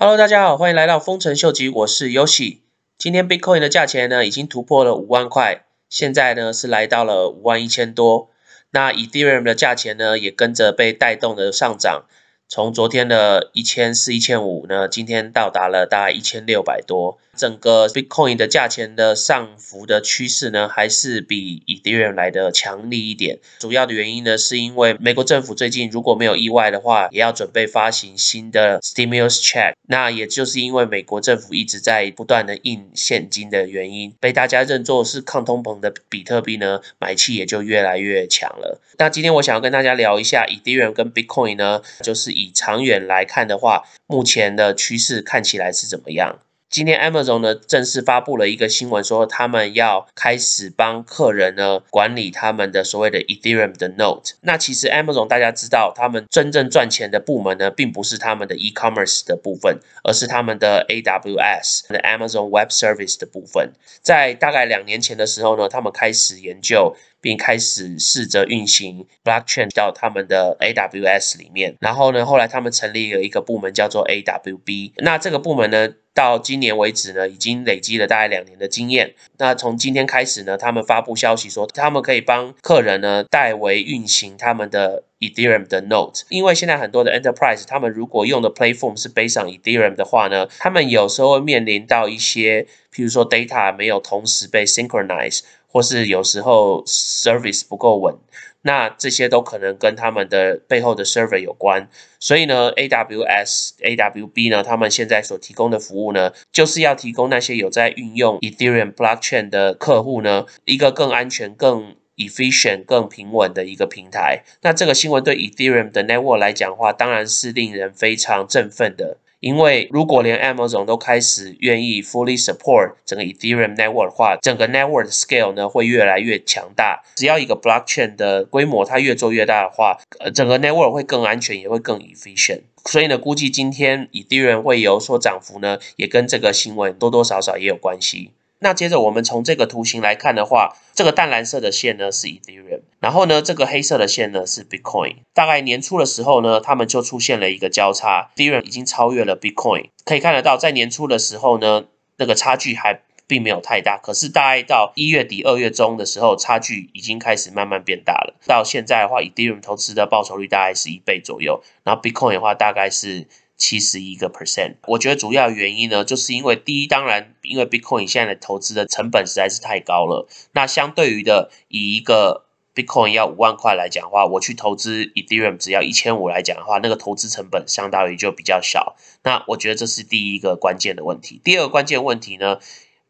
Hello，大家好，欢迎来到丰臣秀吉，我是 Yoshi。今天 Bitcoin 的价钱呢，已经突破了五万块，现在呢是来到了五万一千多。那 Ethereum 的价钱呢，也跟着被带动的上涨。从昨天的一千四、一千五呢，今天到达了大概一千六百多。整个 Bitcoin 的价钱的上浮的趋势呢，还是比 Ethereum 来的强力一点。主要的原因呢，是因为美国政府最近如果没有意外的话，也要准备发行新的 Stimulus Check。那也就是因为美国政府一直在不断的印现金的原因，被大家认作是抗通膨的比特币呢，买气也就越来越强了。那今天我想要跟大家聊一下 Ethereum 跟 Bitcoin 呢，就是以长远来看的话，目前的趋势看起来是怎么样？今天 Amazon 呢正式发布了一个新闻，说他们要开始帮客人呢管理他们的所谓的 Ethereum 的 Note。那其实 Amazon 大家知道，他们真正赚钱的部门呢，并不是他们的 e-commerce 的部分，而是他们的 AWS 的 Amazon Web Service 的部分。在大概两年前的时候呢，他们开始研究。并开始试着运行 blockchain 到他们的 AWS 里面，然后呢，后来他们成立了一个部门叫做 AWB。那这个部门呢，到今年为止呢，已经累积了大概两年的经验。那从今天开始呢，他们发布消息说，他们可以帮客人呢代为运行他们的 Ethereum 的 Note。因为现在很多的 enterprise，他们如果用的 platform 是 based on Ethereum 的话呢，他们有时候会面临到一些，譬如说 data 没有同时被 synchronize。或是有时候 service 不够稳，那这些都可能跟他们的背后的 server 有关。所以呢，AWS、AWB 呢，他们现在所提供的服务呢，就是要提供那些有在运用 Ethereum blockchain 的客户呢，一个更安全、更 efficient、更平稳的一个平台。那这个新闻对 Ethereum 的 network 来讲的话，当然是令人非常振奋的。因为如果连 Amazon 都开始愿意 fully support 整个 Ethereum network 的话，整个 network 的 scale 呢会越来越强大。只要一个 blockchain 的规模它越做越大的话，呃，整个 network 会更安全，也会更 efficient。所以呢，估计今天 Ethereum 会有所涨幅呢，也跟这个新闻多多少少也有关系。那接着我们从这个图形来看的话，这个淡蓝色的线呢是 Ethereum，然后呢这个黑色的线呢是 Bitcoin。大概年初的时候呢，他们就出现了一个交叉，Ethereum 已经超越了 Bitcoin。可以看得到，在年初的时候呢，那个差距还并没有太大，可是大概到一月底、二月中的时候，差距已经开始慢慢变大了。到现在的话，Ethereum 投资的报酬率大概是一倍左右，然后 Bitcoin 的话大概是。七十一个 percent，我觉得主要原因呢，就是因为第一，当然因为 Bitcoin 现在的投资的成本实在是太高了。那相对于的，以一个 Bitcoin 要五万块来讲的话，我去投资 Ethereum 只要一千五来讲的话，那个投资成本相当于就比较小。那我觉得这是第一个关键的问题。第二个关键问题呢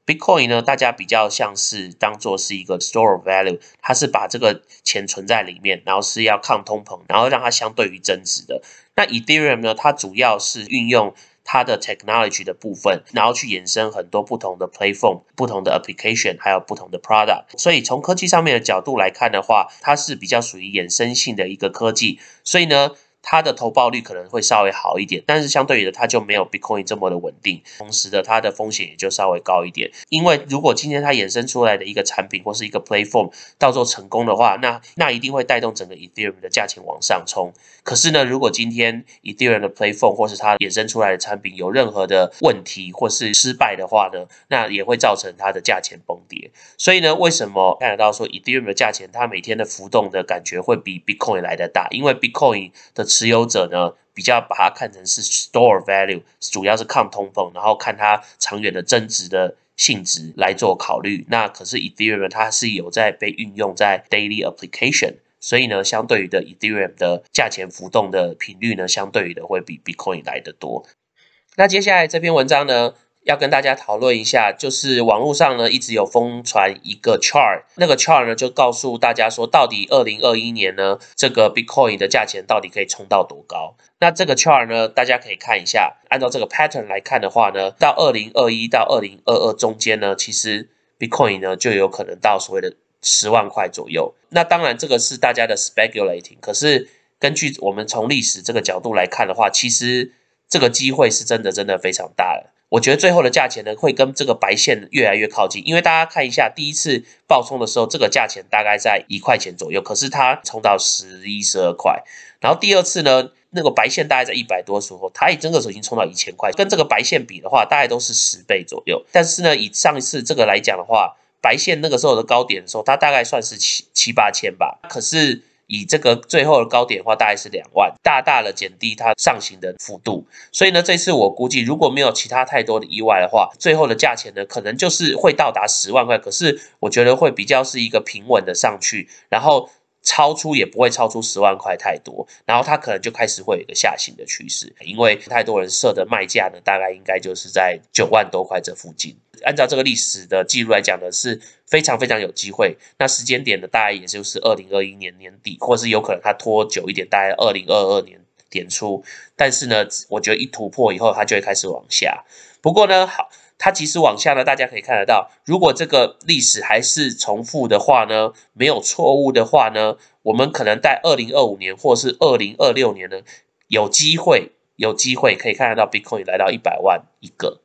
？Bitcoin 呢，大家比较像是当做是一个 store value，它是把这个钱存在里面，然后是要抗通膨，然后让它相对于增值的。那 Ethereum 呢，它主要是运用它的 technology 的部分，然后去衍生很多不同的 platform、不同的 application，还有不同的 product。所以从科技上面的角度来看的话，它是比较属于衍生性的一个科技。所以呢。它的投报率可能会稍微好一点，但是相对于的，它就没有 Bitcoin 这么的稳定，同时的它的风险也就稍微高一点。因为如果今天它衍生出来的一个产品或是一个 platform 到时候成功的话，那那一定会带动整个 Ethereum 的价钱往上冲。可是呢，如果今天 Ethereum 的 platform 或是它衍生出来的产品有任何的问题或是失败的话呢，那也会造成它的价钱崩跌。所以呢，为什么看得到说 Ethereum 的价钱它每天的浮动的感觉会比 Bitcoin 来的大？因为 Bitcoin 的持有者呢，比较把它看成是 store value，主要是抗通膨，然后看它长远的增值的性质来做考虑。那可是 Ethereum 它是有在被运用在 daily application，所以呢，相对于的 Ethereum 的价钱浮动的频率呢，相对于的会比 Bitcoin 来的多。那接下来这篇文章呢？要跟大家讨论一下，就是网络上呢一直有疯传一个 chart，那个 chart 呢就告诉大家说，到底二零二一年呢这个 Bitcoin 的价钱到底可以冲到多高？那这个 chart 呢，大家可以看一下，按照这个 pattern 来看的话呢，到二零二一到二零二二中间呢，其实 Bitcoin 呢就有可能到所谓的十万块左右。那当然这个是大家的 speculating，可是根据我们从历史这个角度来看的话，其实这个机会是真的真的非常大的。我觉得最后的价钱呢，会跟这个白线越来越靠近，因为大家看一下，第一次爆冲的时候，这个价钱大概在一块钱左右，可是它冲到十一、十二块，然后第二次呢，那个白线大概在一百多的时候，它也真的时候已经冲到一千块，跟这个白线比的话，大概都是十倍左右。但是呢，以上一次这个来讲的话，白线那个时候的高点的时候，它大概算是七七八千吧。可是以这个最后的高点的话，大概是两万，大大的减低它上行的幅度。所以呢，这次我估计如果没有其他太多的意外的话，最后的价钱呢，可能就是会到达十万块。可是我觉得会比较是一个平稳的上去，然后。超出也不会超出十万块太多，然后它可能就开始会有一个下行的趋势，因为太多人设的卖价呢，大概应该就是在九万多块这附近。按照这个历史的记录来讲呢，是非常非常有机会。那时间点呢，大概也就是二零二一年年底，或是有可能它拖久一点，大概二零二二年点出。但是呢，我觉得一突破以后，它就会开始往下。不过呢，好。它即使往下呢，大家可以看得到，如果这个历史还是重复的话呢，没有错误的话呢，我们可能在二零二五年或是二零二六年呢，有机会，有机会可以看得到 Bitcoin 来到一百万一个。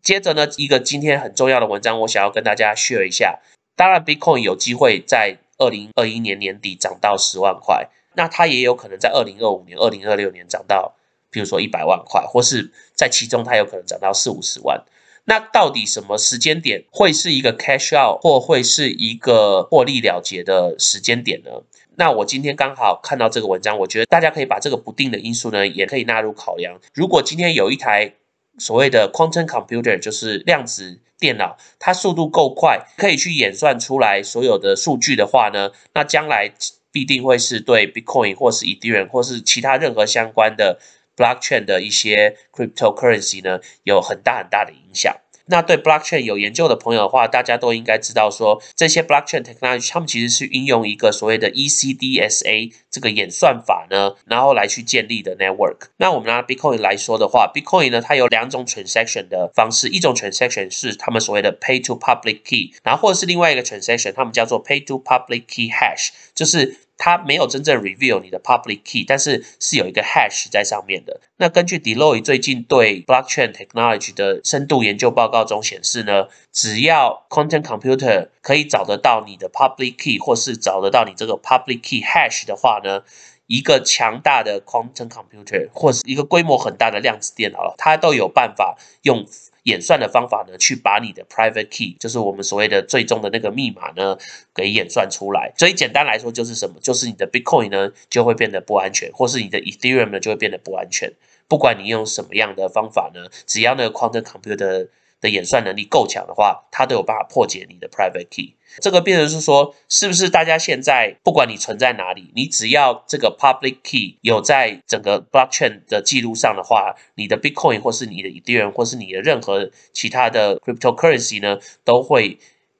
接着呢，一个今天很重要的文章，我想要跟大家 share 一下。当然，Bitcoin 有机会在二零二一年年底涨到十万块，那它也有可能在二零二五年、二零二六年涨到，比如说一百万块，或是在其中它有可能涨到四五十万。那到底什么时间点会是一个 cash out 或会是一个获利了结的时间点呢？那我今天刚好看到这个文章，我觉得大家可以把这个不定的因素呢，也可以纳入考量。如果今天有一台所谓的 quantum computer，就是量子电脑，它速度够快，可以去演算出来所有的数据的话呢，那将来必定会是对 Bitcoin 或是 Ethereum 或是其他任何相关的。Blockchain 的一些 cryptocurrency 呢，有很大很大的影响。那对 Blockchain 有研究的朋友的话，大家都应该知道说，这些 Blockchain technology 他们其实是运用一个所谓的 ECDSA 这个演算法呢，然后来去建立的 network。那我们拿 Bitcoin 来说的话，Bitcoin 呢，它有两种 transaction 的方式，一种 transaction 是他们所谓的 pay to public key，然后或者是另外一个 transaction，他们叫做 pay to public key hash，就是。它没有真正 reveal 你的 public key，但是是有一个 hash 在上面的。那根据 Diloy 最近对 blockchain technology 的深度研究报告中显示呢，只要 quantum computer 可以找得到你的 public key，或是找得到你这个 public key hash 的话呢，一个强大的 quantum computer 或是一个规模很大的量子电脑，它都有办法用。演算的方法呢，去把你的 private key，就是我们所谓的最终的那个密码呢，给演算出来。所以简单来说就是什么？就是你的 Bitcoin 呢就会变得不安全，或是你的 Ethereum 呢就会变得不安全。不管你用什么样的方法呢，只要那个 quantum computer 的演算能力够强的话，它都有办法破解你的 private key。这个变成是说，是不是大家现在不管你存在哪里，你只要这个 public key 有在整个 blockchain 的记录上的话，你的 Bitcoin 或是你的 Ethereum 或是你的任何其他的 cryptocurrency 呢，都会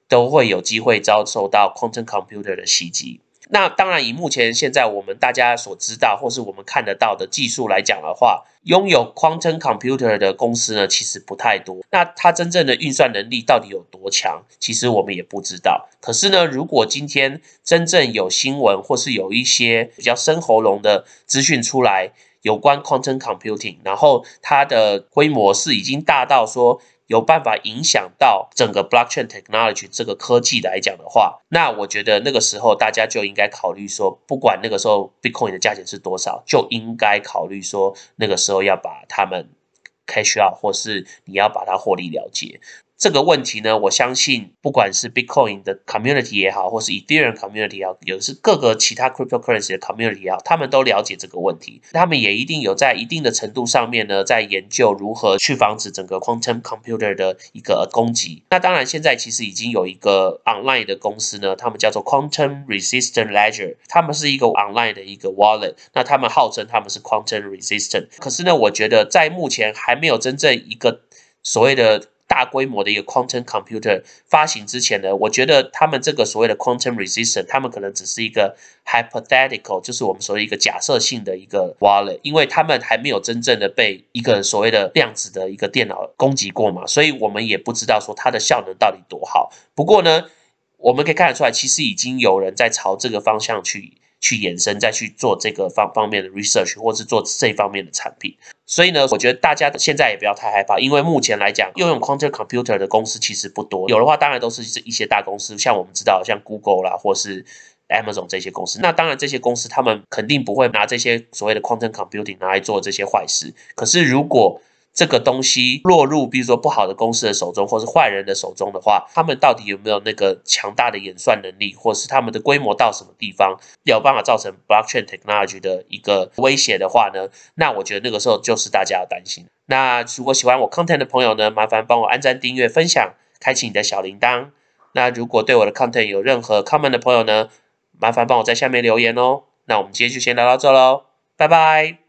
都会有机会遭受到 quantum computer 的袭击。那当然，以目前现在我们大家所知道或是我们看得到的技术来讲的话，拥有 quantum computer 的公司呢，其实不太多。那它真正的运算能力到底有多强，其实我们也不知道。可是呢，如果今天真正有新闻或是有一些比较深喉咙的资讯出来，有关 quantum computing，然后它的规模是已经大到说。有办法影响到整个 blockchain technology 这个科技来讲的话，那我觉得那个时候大家就应该考虑说，不管那个时候 Bitcoin 的价钱是多少，就应该考虑说，那个时候要把他们 cash out，或是你要把它获利了结。这个问题呢，我相信不管是 Bitcoin 的 community 也好，或是 Ethereum community 也好，有是各个其他 cryptocurrency 的 community 也好，他们都了解这个问题，他们也一定有在一定的程度上面呢，在研究如何去防止整个 quantum computer 的一个攻击。那当然，现在其实已经有一个 online 的公司呢，他们叫做 quantum resistant ledger，他们是一个 online 的一个 wallet，那他们号称他们是 quantum resistant，可是呢，我觉得在目前还没有真正一个所谓的。大规模的一个 quantum computer 发行之前呢，我觉得他们这个所谓的 quantum resistant，他们可能只是一个 hypothetical，就是我们所谓一个假设性的一个 wallet，因为他们还没有真正的被一个所谓的量子的一个电脑攻击过嘛，所以我们也不知道说它的效能到底多好。不过呢，我们可以看得出来，其实已经有人在朝这个方向去。去延伸，再去做这个方方面的 research，或是做这方面的产品。所以呢，我觉得大家现在也不要太害怕，因为目前来讲，拥有 quantum computer 的公司其实不多。有的话，当然都是一些大公司，像我们知道，像 Google 啦，或是 Amazon 这些公司。那当然，这些公司他们肯定不会拿这些所谓的 quantum computing 拿来做这些坏事。可是如果这个东西落入，比如说不好的公司的手中，或是坏人的手中的话，他们到底有没有那个强大的演算能力，或是他们的规模到什么地方，有办法造成 blockchain technology 的一个威胁的话呢？那我觉得那个时候就是大家要担心。那如果喜欢我 content 的朋友呢，麻烦帮我按赞、订阅、分享，开启你的小铃铛。那如果对我的 content 有任何 comment 的朋友呢，麻烦帮我在下面留言哦。那我们今天就先聊到这喽，拜拜。